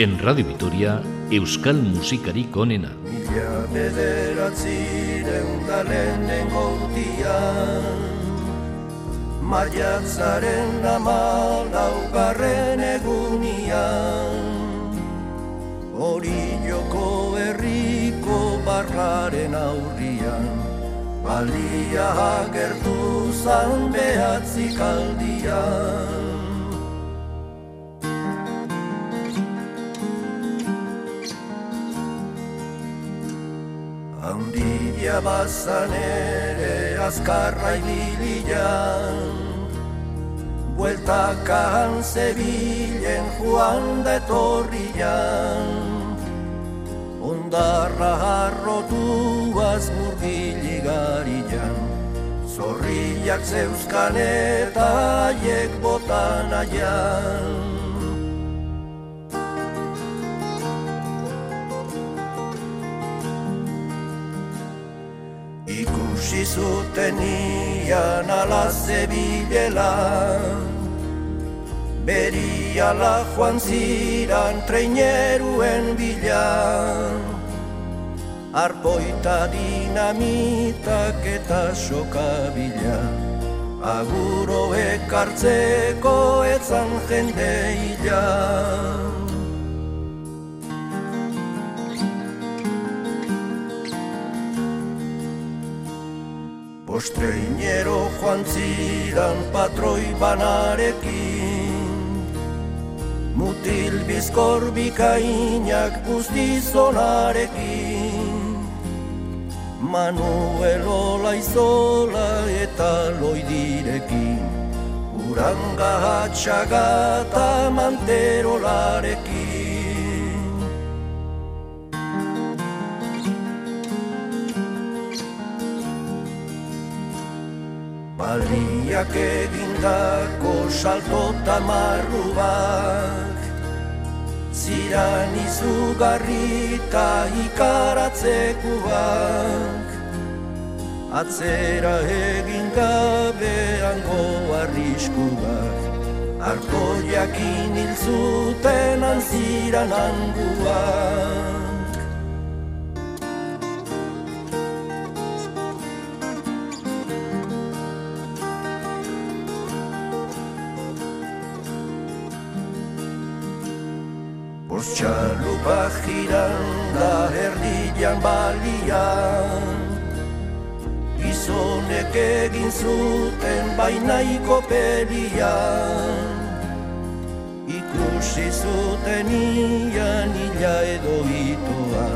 En Radio Vitoria, Euskal Musikarik onena. Mila bederatzi deundalen nengotian Maiatzaren ama laugarren egunian Hori joko herriko barraren aurrian Balia agertu zan behatzik aldian Handia bazan ere azkarra ibilian Bueltakan zebilen joan da etorrian Ondarra harrotuaz murdili garian. Zorriak zeuzkan eta aiek botan aian zuten ian ala zebilela Beri ala joan ziran treineruen bila. Arpoita dinamitak eta sokabila Aguro ekartzeko etzan jende hilan Postreinero joan zidan patroi banarekin. Mutil bizkor bikainak guztizonarekin Manuel Olaizola eta loidirekin. Uranga hatxaga eta manterolarekin Baliak egindako salto tamarru bak Ziran izugarri eta ikaratzeko bak Atzera egin gabean arrisku bak Arkoiak inil zuten anziran anguak Txalupa jiran da erdian balian Gizonek egin zuten bainaiko pelian Ikusi zuten ian ila edo itoa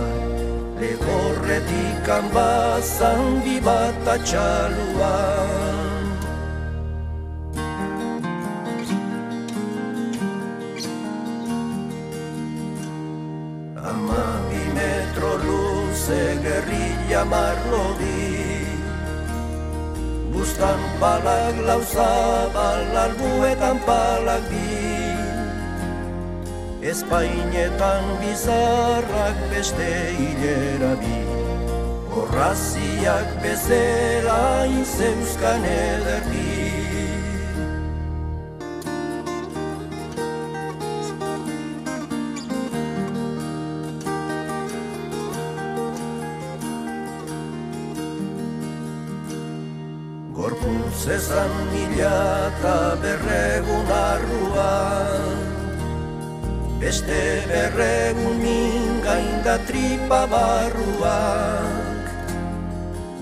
Legorretik anbazan bibata txaluan gerrilla marlodi Bustan palak lauzabal albuetan palak di Espainetan bizarrak beste hilera bi Horraziak bezela inzeuzkan ederdi tripa barruak.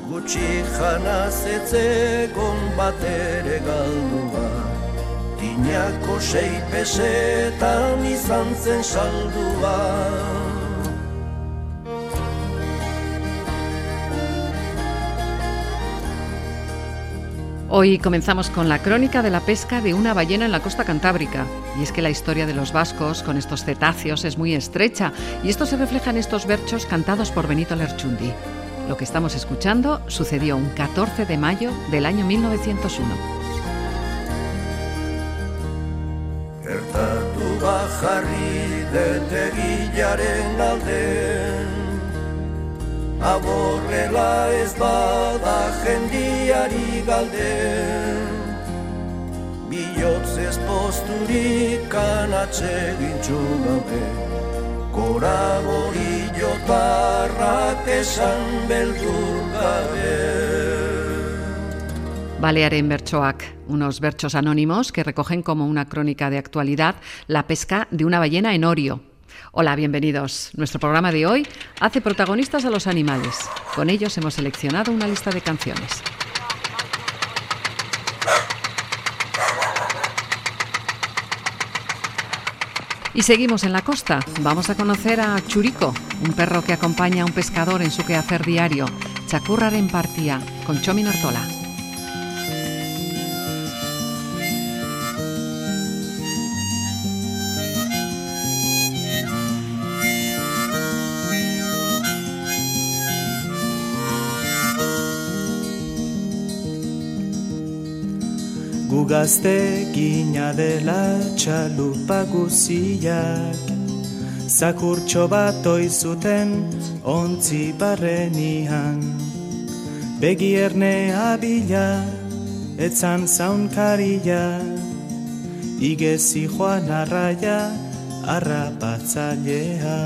Gutxi jana zetzegon bat ere galdua. Tinako sei pesetan izan zen saldua Hoy comenzamos con la crónica de la pesca de una ballena en la costa cantábrica. Y es que la historia de los vascos con estos cetáceos es muy estrecha y esto se refleja en estos verchos cantados por Benito Lerchundi. Lo que estamos escuchando sucedió un 14 de mayo del año 1901. Aborrela ez bada jendiari galde. Bihotz ez posturik anatxe gintxu gaude Koraborillo tarrak esan beldur Balearen bertsoak, unos berchos anónimos que recogen como una crónica de actualidad la pesca de una ballena en Orio. Hola, bienvenidos. Nuestro programa de hoy hace protagonistas a los animales. Con ellos hemos seleccionado una lista de canciones. Y seguimos en la costa. Vamos a conocer a Churico, un perro que acompaña a un pescador en su quehacer diario. en partía con Chomin Artola. Gazte gina dela txalupa guziak. Zakurtxo bat oizuten ontzi barrenian. Begi erne abila, etzan zaunkaria Igezi joan arraia, arrapatzailea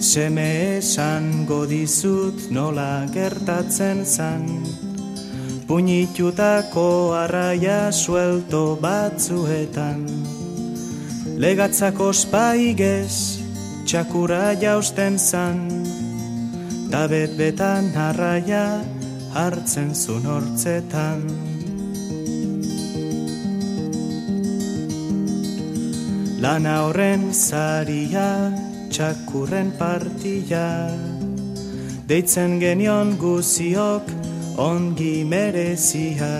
Seme esan godizut nola gertatzen zan Puñitutako arraia suelto batzuetan. Legatzako spaigez txakura jausten zan Tabet betan arraia hartzen zun hortzetan. Lana horren zariak txakurren partia Deitzen genion guziok ongi merezia.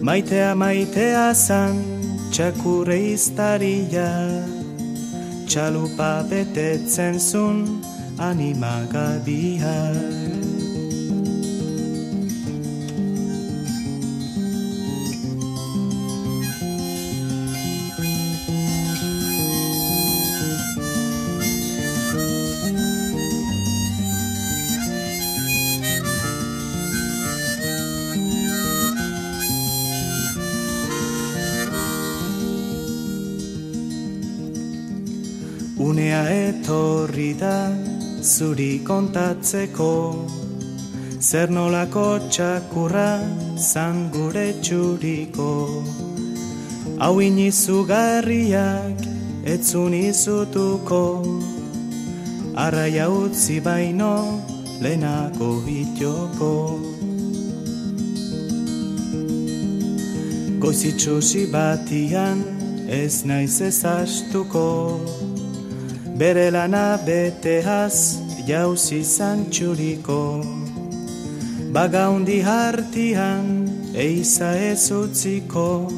Maitea maitea zan txakurre iztaria. Txalupa betetzen zun animagadia etorri da zuri kontatzeko. Zer nolako txakurra zan gure txuriko? Hau inizu garriak etzun izutuko. Arraia utzi baino lehenako hitjoko Goizitxusi batian ez naiz ezastuko bere lana beteaz jauzi zantxuriko Bagaundi hartian eiza ez utziko.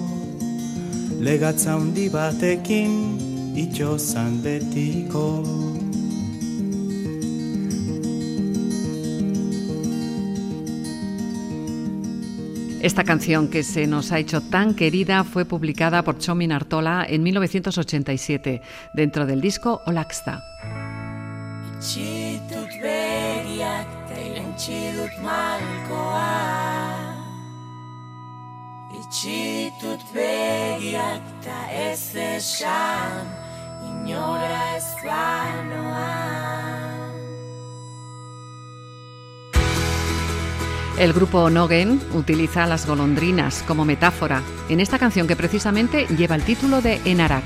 Legatza hundi batekin itxozan betiko Esta canción que se nos ha hecho tan querida fue publicada por Chomin Artola en 1987 dentro del disco Olaxta. El grupo Nogen utiliza las golondrinas como metáfora en esta canción que precisamente lleva el título de Enarak.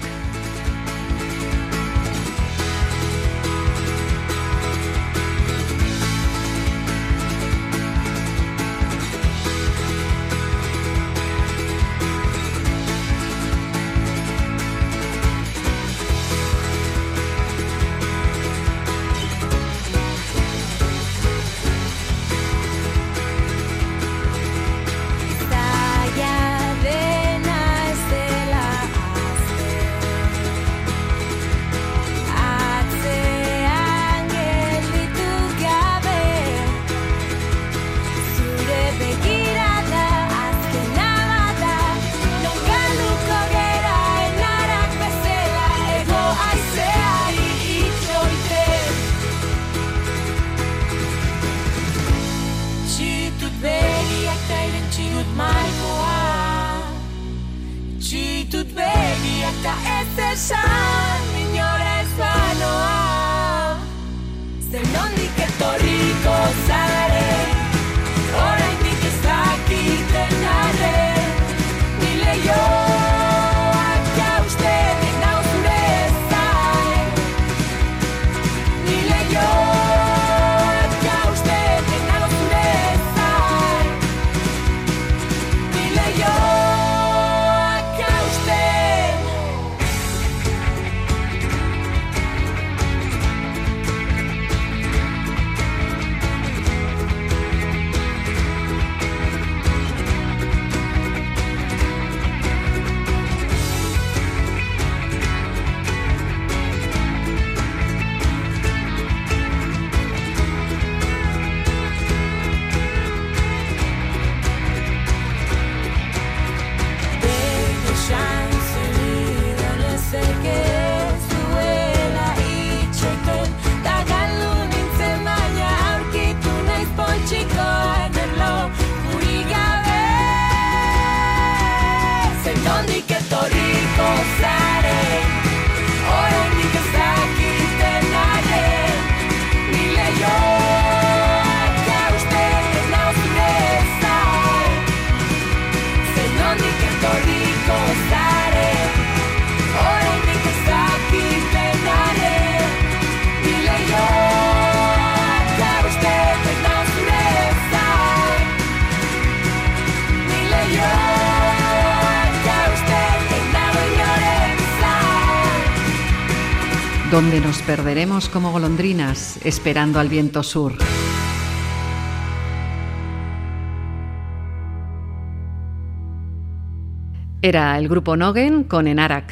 Donde nos perderemos como golondrinas esperando al viento sur. Era el grupo Nogen con Enarak.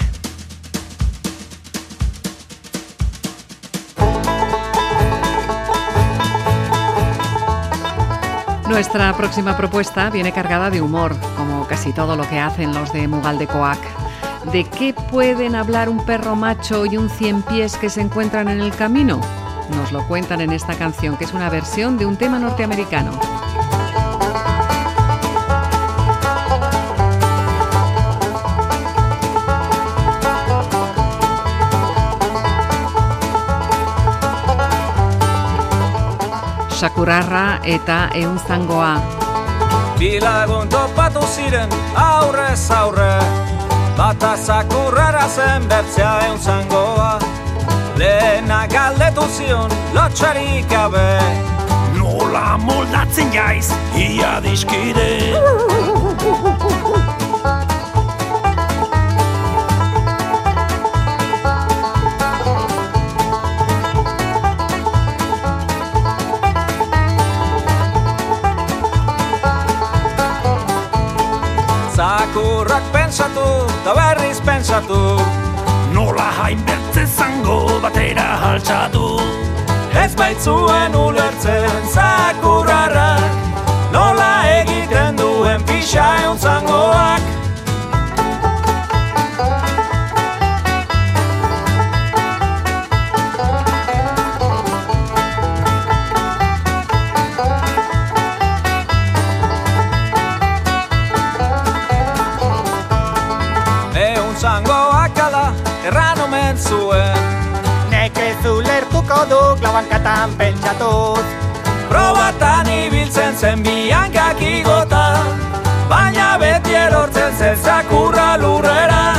Nuestra próxima propuesta viene cargada de humor, como casi todo lo que hacen los de Mugal de Coac. ¿De qué pueden hablar un perro macho y un cien pies que se encuentran en el camino? Nos lo cuentan en esta canción, que es una versión de un tema norteamericano. Shakurarra eta eunzangoa. Bilagun topatu ziren aurrez aurre Bata zakurrara zen bertzea eun zangoa Lehena galdetu zion lotxarik gabe. Nola moldatzen jaiz, ia diskide Zakurrak pensatu, da berriz pensatu Nola hain bertze zango batera haltsatu Ez baitzuen ulertzen zakurrarrak Nola egiten duen pixa eun zangoak du klabankatan pentsatuz. Probatan ibiltzen zen biankak igota Baina beti erortzen zen zakurra lurrera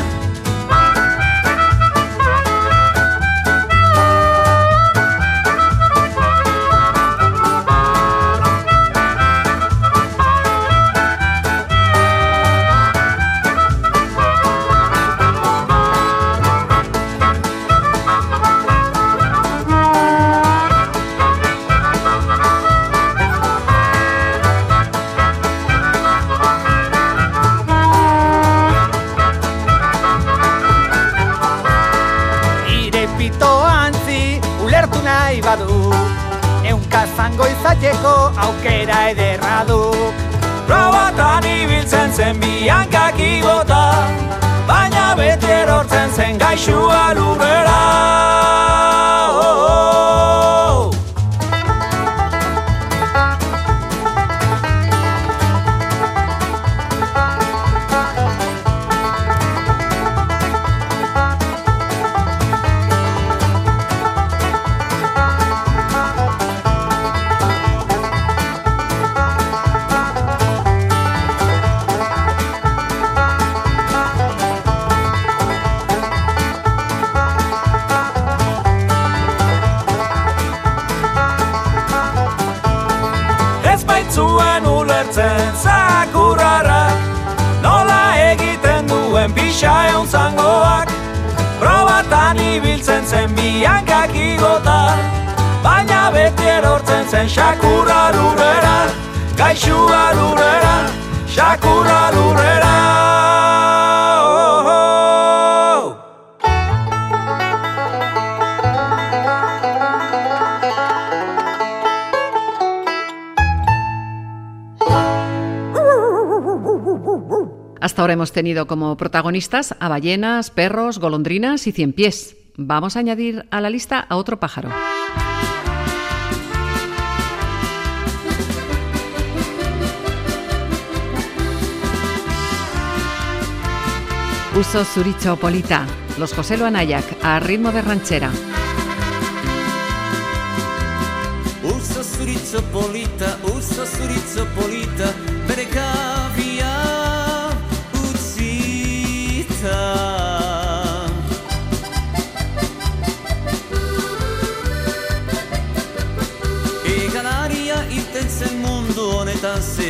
hemos tenido como protagonistas a ballenas, perros, golondrinas y cien pies. Vamos a añadir a la lista a otro pájaro. Uso Suricho Polita, los José Luanayac, a ritmo de ranchera. Uso zuritzo polita, uso polita,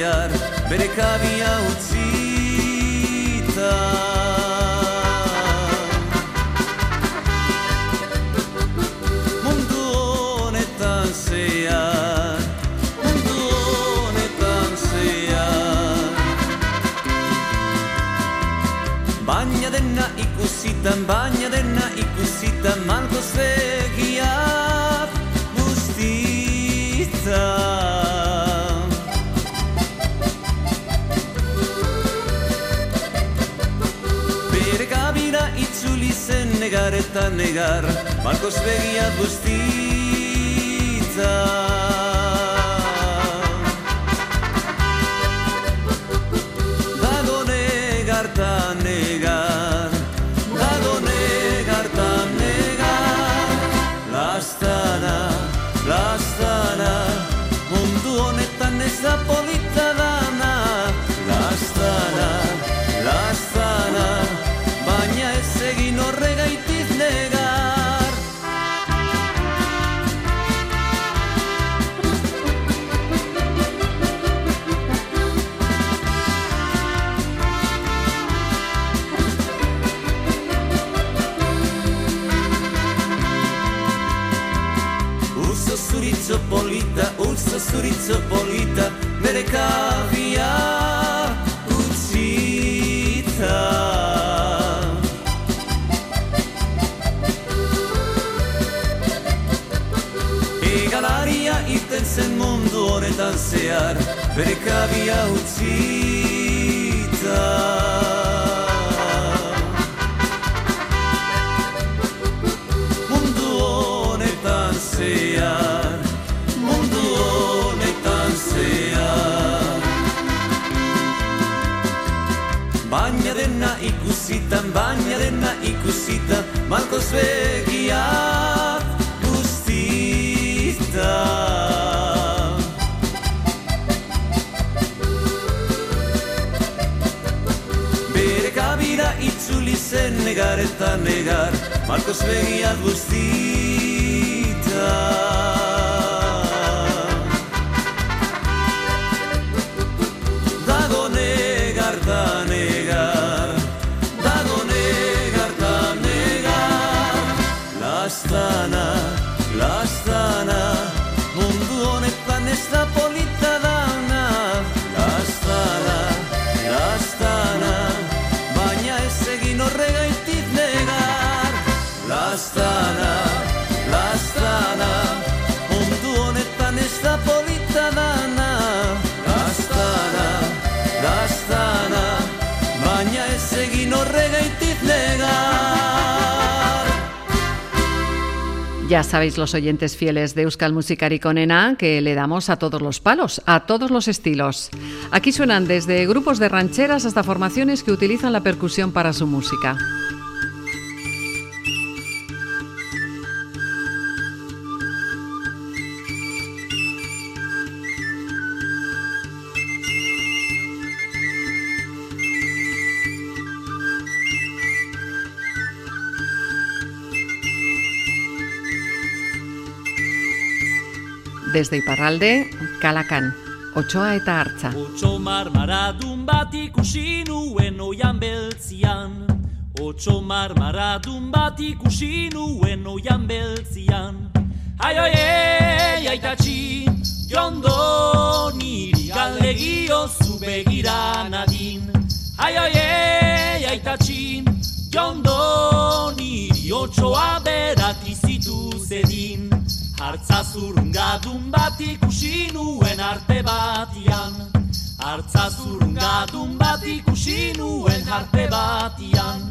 zehar, bere kabia utzita. mundu honetan zehar mundu honetan zehar baina dena ikusitan baina dena ikusitan malko zegiak eta negar Marcos begia guztitza uso zuritzo polita Bere kabia utzita Egalaria irten zen mundu honetan zehar Bere kabia utzita dena ikusitan malkoz begiak guztita kabira itzuli zen negar eta negar Marcos begia guztita Ya sabéis los oyentes fieles de Euskal Musikari Konena que le damos a todos los palos, a todos los estilos. Aquí suenan desde grupos de rancheras hasta formaciones que utilizan la percusión para su música. Desde Iparralde, Calacán. Otsoa eta hartza. Otso marmaradun bat ikusi nuen oian beltzian. Otso marmaradun bat ikusi nuen oian beltzian. Ai oi ei, aitatxi, jondo niri galdegio zu begira nadin. Ai oi ei, aitatxi, jondo niri otsoa berak izitu zedin. Hartza zurungadun bat ikusi nuen arte batian. Hartza zurungadun bat ikusi nuen arte batian.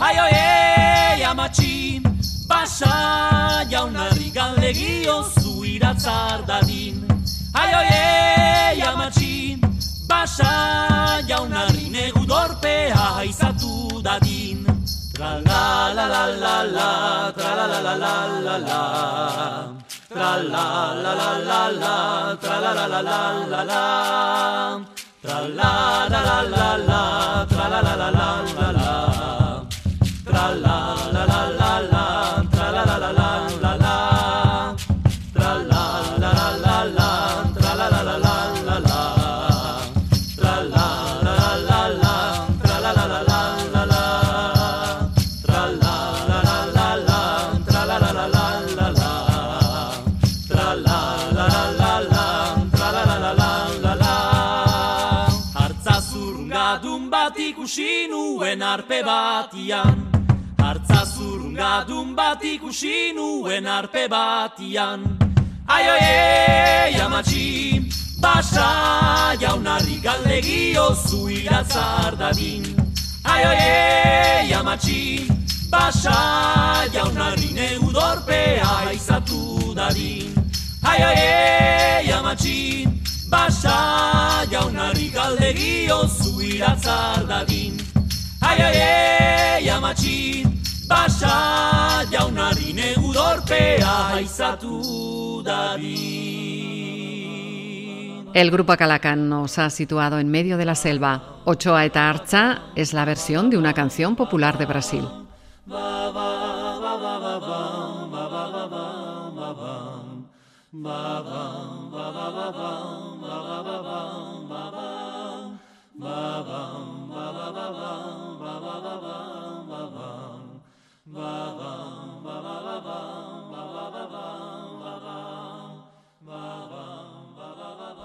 Ai oi ei, amatxi, Pasa jaunarri galdegio zu iratzar dadin Ai oi ei amatxin Pasa jaunarri negu dorpea izatu dadin Tra la la la la la Tra la la la la la la Tra la la la la la Tra la la la la la la Tra la la la la la Tra la la la la batian. Hartza zurrungadun bat ikusi nuen arpe batian. Ai oi ei amatxi Basa jaunarri galdegio zu iratzar dadin. Ai oi ei amatxi Basa jaunarri negu dorpea izatu dadin. Ai oi ei amatxi Basa jaunarri galdegio zu iratzar dadin Ai ai ai amatxi Basa jaunari negu dorpea izatu dadin El grupo Calacán nos ha situado en medio de la selva. Ochoa eta Archa es la versión de una canción popular de Brasil.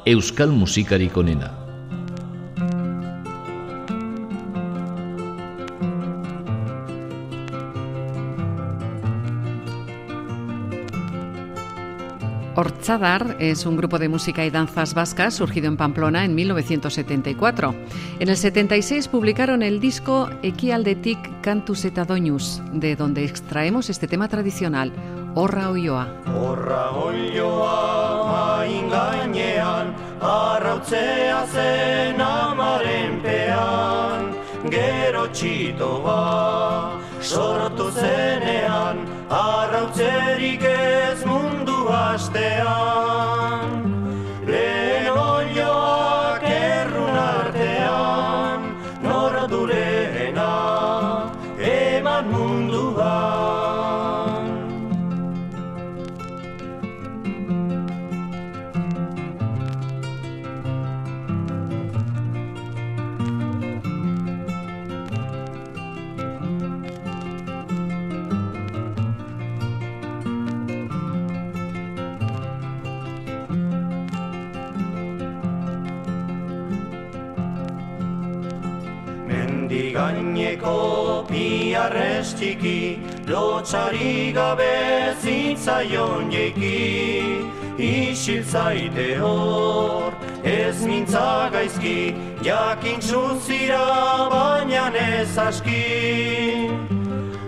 Euskal musikarik onena. Orchadar es un grupo de música y danzas vascas surgido en Pamplona en 1974. En el 76 publicaron el disco Ekialdetik Cantus eta Doinus, de donde extraemos este tema tradicional, Horra Oioa. Horra oioa main gainean, arrautzea zen amaren pean, gero txitoa sortu zenean, arrautzerik ez mundu hastean. Txiki, lotxari gabe zitzaion jeki. Isil zaite hor, ez mintza gaizki, jakin zira baina ez aski.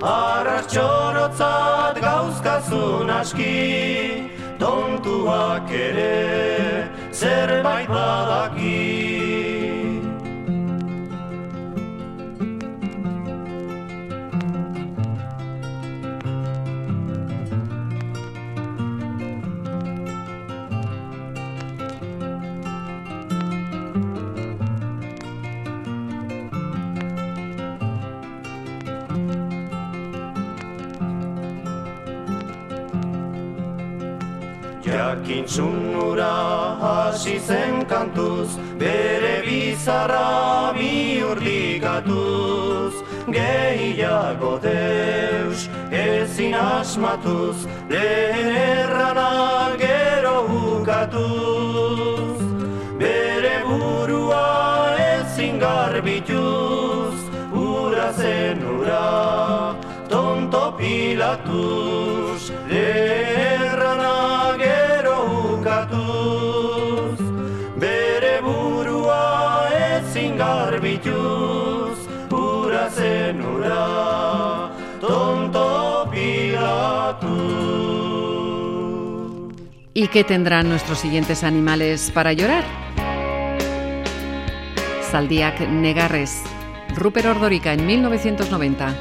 Arras txorotzat gauzkazun aski, tontuak ere zerbait badaki. Jakintzun ura hasi zen kantuz, bere bizarra bi urdikatuz. Gehiago deus ezin asmatuz, lehen errana gero ukatuz. Bere burua ezin garbituz, ura zen ura, tonto pilatuz, lerrana gero ukatuz, bere burua ezin garbituz, ura zen ura, tonto pilatuz. ¿Y qué tendrán nuestros siguientes animales para llorar? Zaldiak Negarres, Rupert Ordorika en 1990.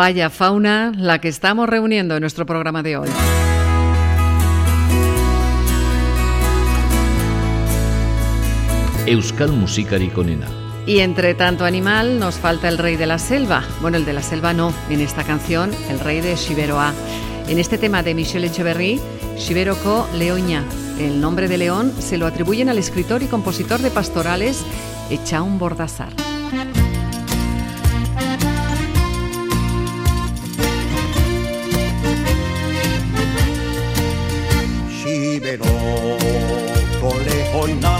Vaya fauna la que estamos reuniendo en nuestro programa de hoy. Euskal Musikari. Y entre tanto animal nos falta el rey de la selva. Bueno, el de la selva no, en esta canción, el rey de Shiberoa. En este tema de Michel Echeverry, Shiberoko Leoña. El nombre de león se lo atribuyen al escritor y compositor de pastorales Echaun Bordazar. Oh, und nach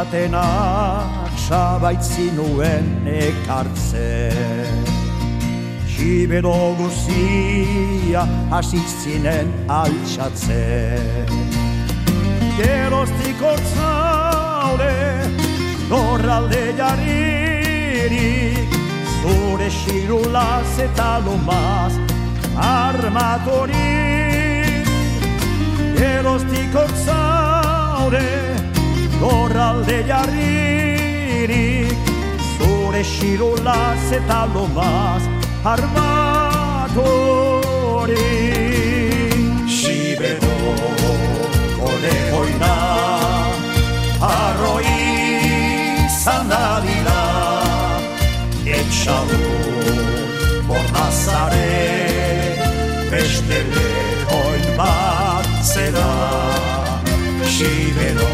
lehoin batenak sabaitzi nuen ekartzen. Sibero guzia hasitzinen altxatzen. Geroztik hortzaude, norralde jaririk, zure xirulaz eta lomaz armatorik. Geroztik hortzaude, norralde jarririk, zure xirulaz eta lomaz armatorik. Sibero, kole hoina, arroi zanadila, etxalun bornazare, beste lehoin bat zera. Sibero,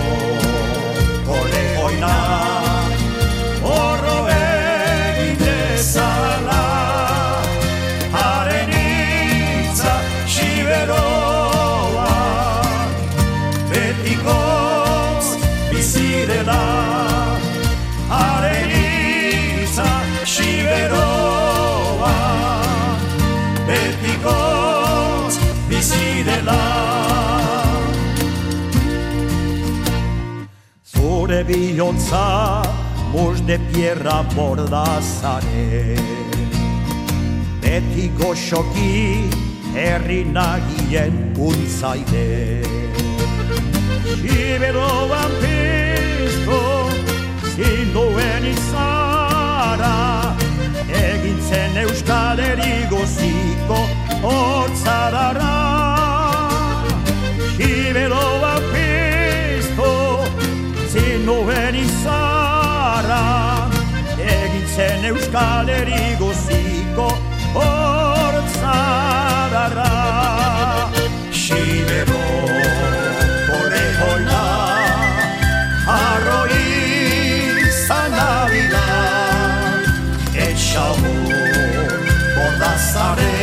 Zure bihotza mus de pierra bordazare Beti goxoki herri nagien untzaide Siberoan pizto zinduen izara. Egintzen euskal erigoziko hortzadara Siberoan pizto zinuen izara Egintzen euskal erigoziko hortzadara Sibero kore hoina Arroi zanabila Etxamun bordazare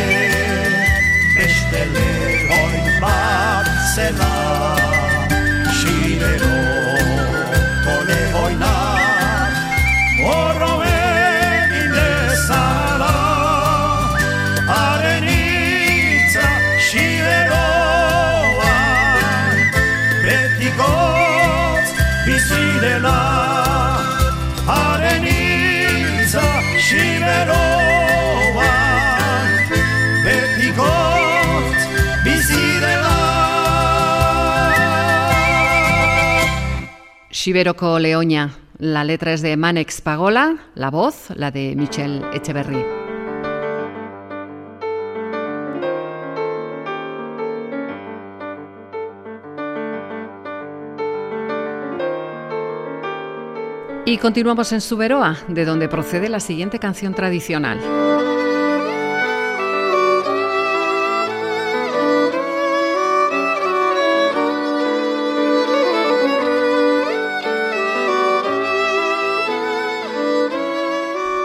Beste lehoin bat zela Xiberoko Leoña. La letra es de Manex Pagola, la voz, la de Michel Echeverry. Y continuamos en Suberoa, de donde procede la siguiente canción tradicional.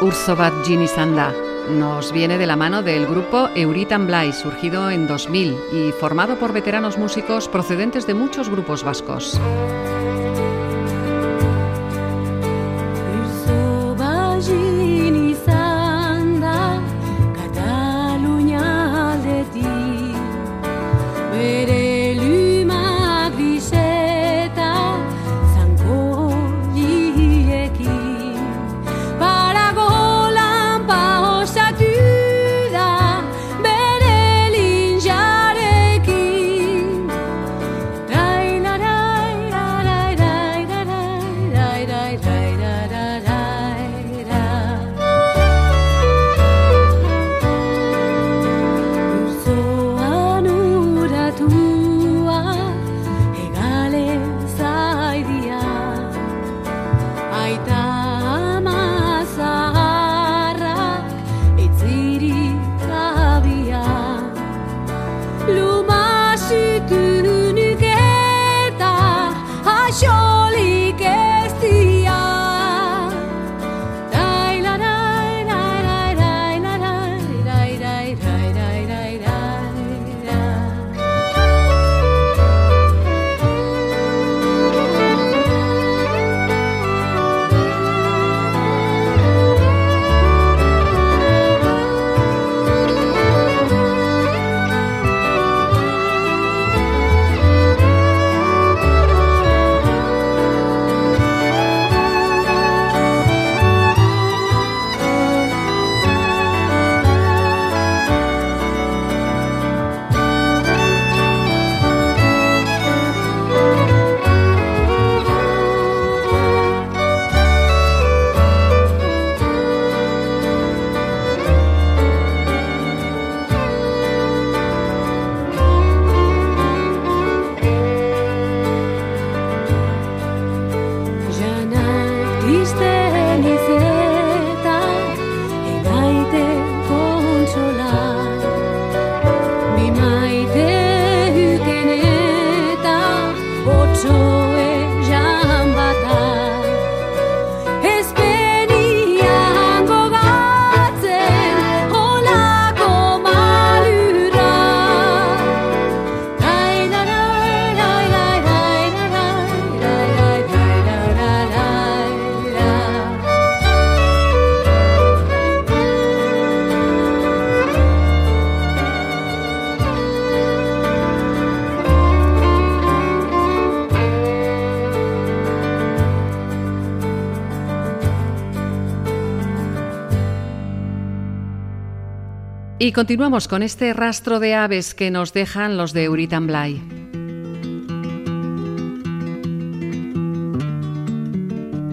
Urso bat Gin izan da. Nos viene de la mano del grupo Euritan Blay, surgido en 2000 y formado por veteranos músicos procedentes de muchos grupos vascos. Urso bazin izan Y continuamos con este rastro de aves que nos dejan los de Uritan Blay.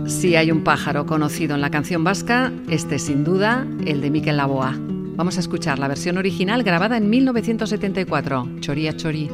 Si hay un pájaro conocido en la canción vasca, este es sin duda el de Miquel Laboa. Vamos a escuchar la versión original grabada en 1974, Choría Chorí.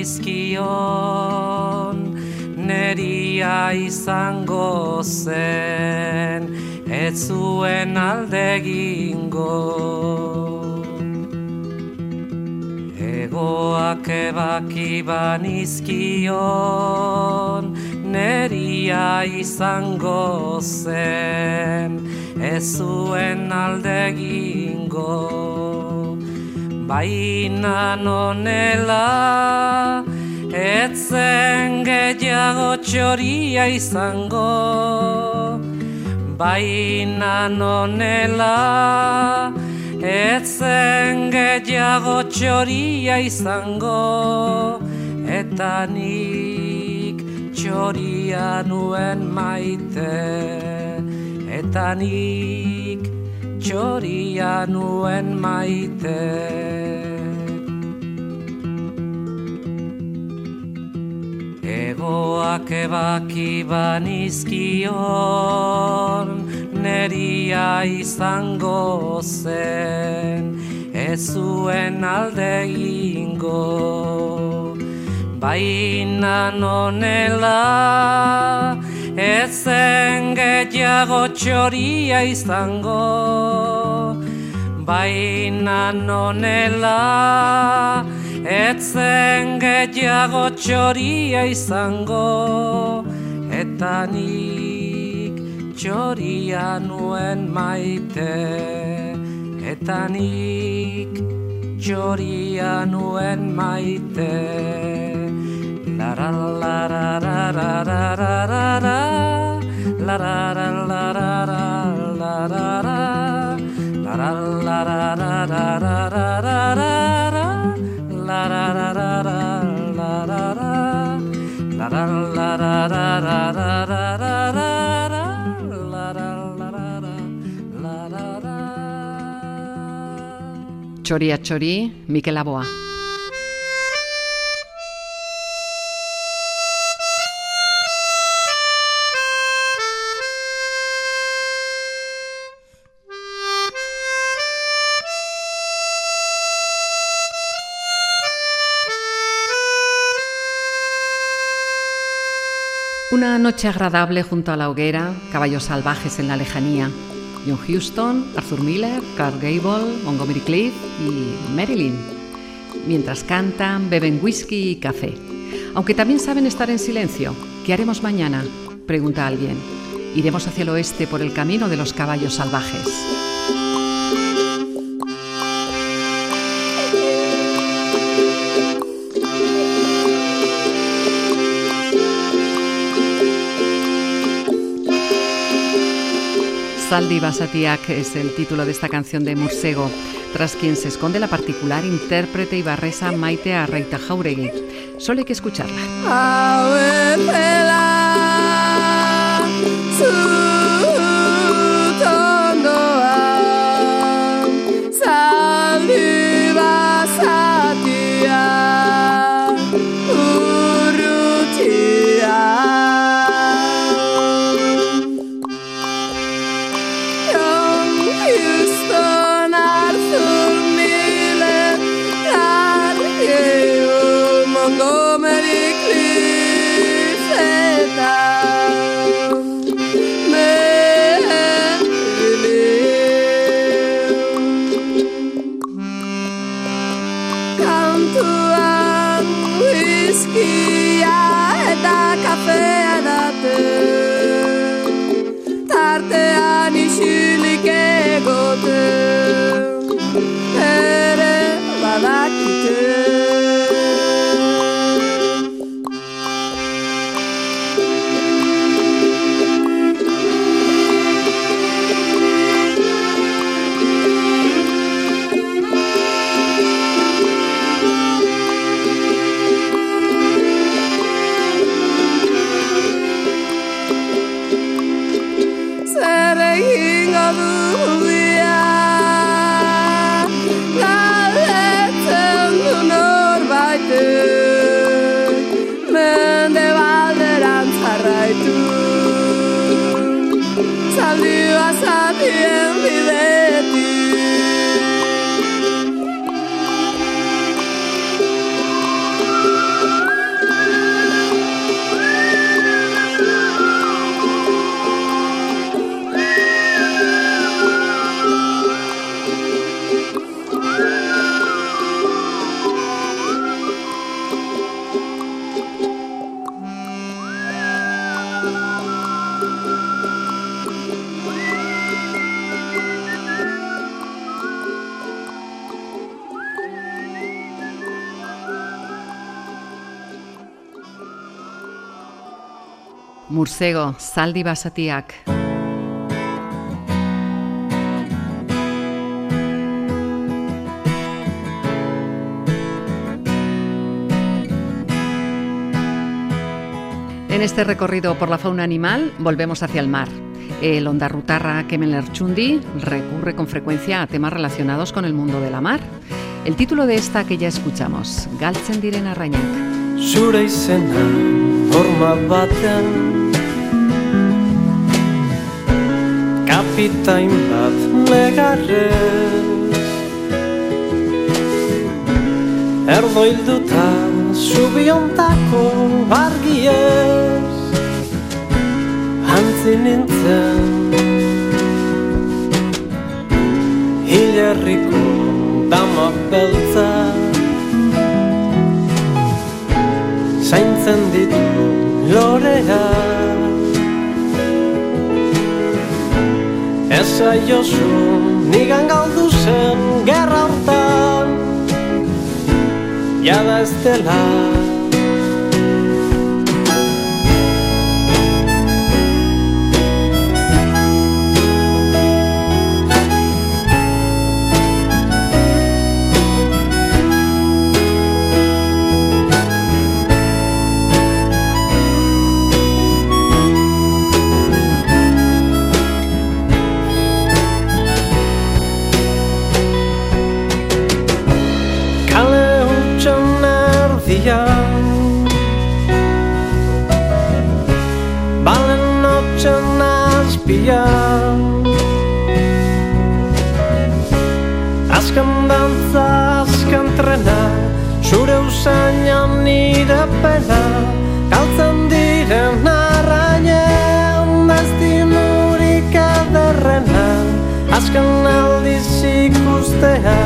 Banizkion Neria izango zen Ez zuen alde gingo Egoak ebaki banizkion Neria izango zen Ez zuen alde gingo Baina nonela etzen gehiago txoria izango. Baina nonela etzen gehiago txoria izango. Eta nik txoria nuen maite Eta nik txoria nuen maite. Egoak ebaki banizkion Neria izango zen Ez zuen alde ingo Baina nonela Ezen gehiago izango Baina nonela Etzen gehiago txoria izango Eta nik txoria nuen maite Eta nik txoria nuen maite. La la la la la la la la txori a txori, Mikel Aboa. Mikel Aboa. Una noche agradable junto a la hoguera, caballos salvajes en la lejanía. John Huston, Arthur Miller, Carl Gable, Montgomery Cliff y Marilyn. Mientras cantan, beben whisky y café. Aunque también saben estar en silencio. ¿Qué haremos mañana? Pregunta alguien. Iremos hacia el oeste por el camino de los caballos salvajes. Saldi Basatiak es el título de esta canción de Mursego, tras quien se esconde la particular intérprete y barresa Maite Arreita Jauregui. Solo hay que escucharla. Mursego, zaldi basatiak. En este recorrido por la fauna animal volvemos hacia el mar. El ondarrutarra Kemen Lerchundi recurre con frecuencia a temas relacionados con el mundo de la mar. El título de esta que ya escuchamos, Galtzen diren arrainak. Zure Kapitain bat negarrez Erdoilduta zubiontako argiez Antzi nintzen. Hilerriko dama beltza. Zaintzen ditu lorea Eza jozu nigan galdu zen gerra hortan. Jada ez dela erdian Balen notxan azpian Azkan dantza, azkan trena Zure usainan nire pena Galtzen diren arrainen Ez dinurik ederrena aldiz ikustea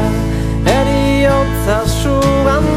Eriotza zugande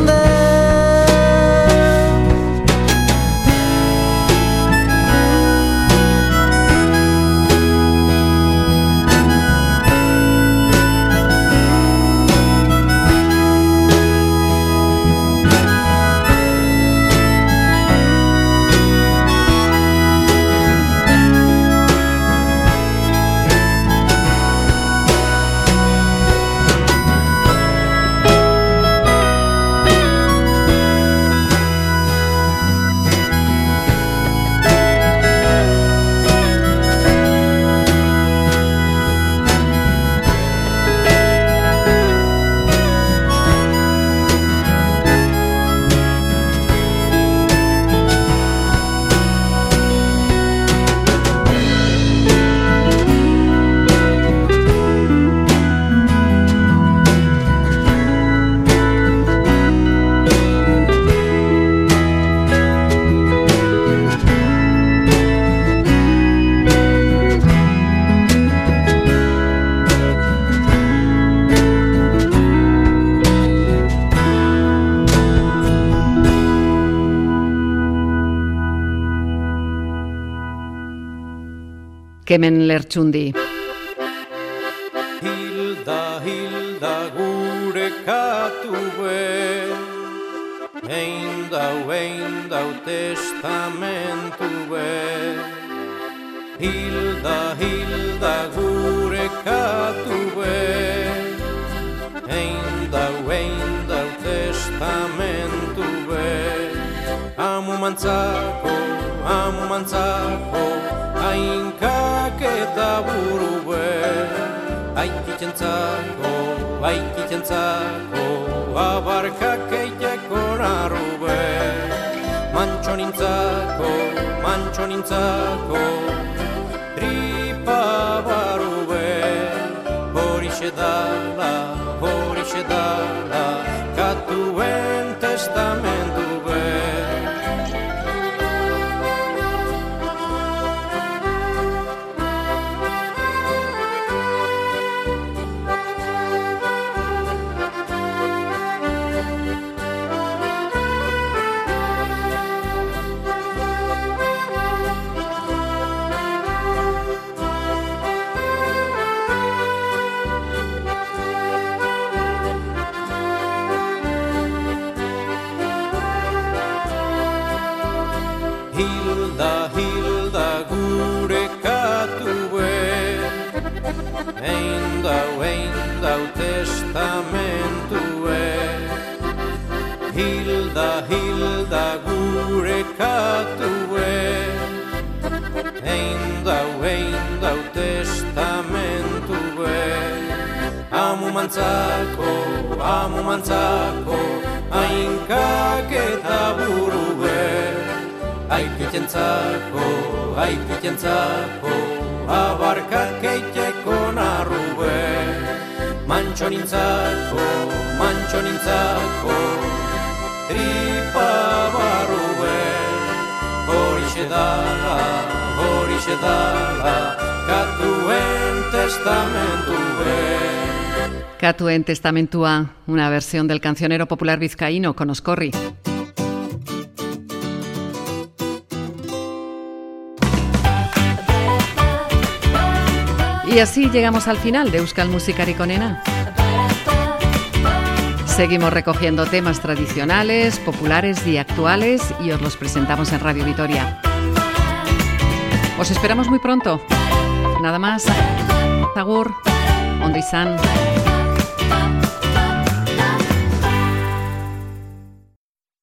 Kemen lertxundi. Hilda, hilda gure katu be Ein dau, ein dau testamentu be Hilda, hilda gure katu be Ein dau, ein dau testamentu be Amu mantzako, amu mantzako Ainkak buru be Aitikentzako, aitikentzako Abarkak eiteko narube. Mantxo nintzako, mantxo testamentue Hilda, Hilda gure katue Ein dau, ein dau testamentue Amu mantzako, amu mantzako Ainkak eta burube Aitikentzako, aitikentzako Abarkak eiteko narrube Mantxo nintzako, mantxo nintzako Tripa barrube Horixe dala, horixe dala Katuen testamentu be Katuen testamentua, una versión del cancionero popular vizcaíno con Oscorri. Y así llegamos al final de Euskal Musikari Konena. Seguimos recogiendo temas tradicionales, populares y actuales y os los presentamos en Radio Vitoria. Os esperamos muy pronto. Nada más. Agur, ondo izan.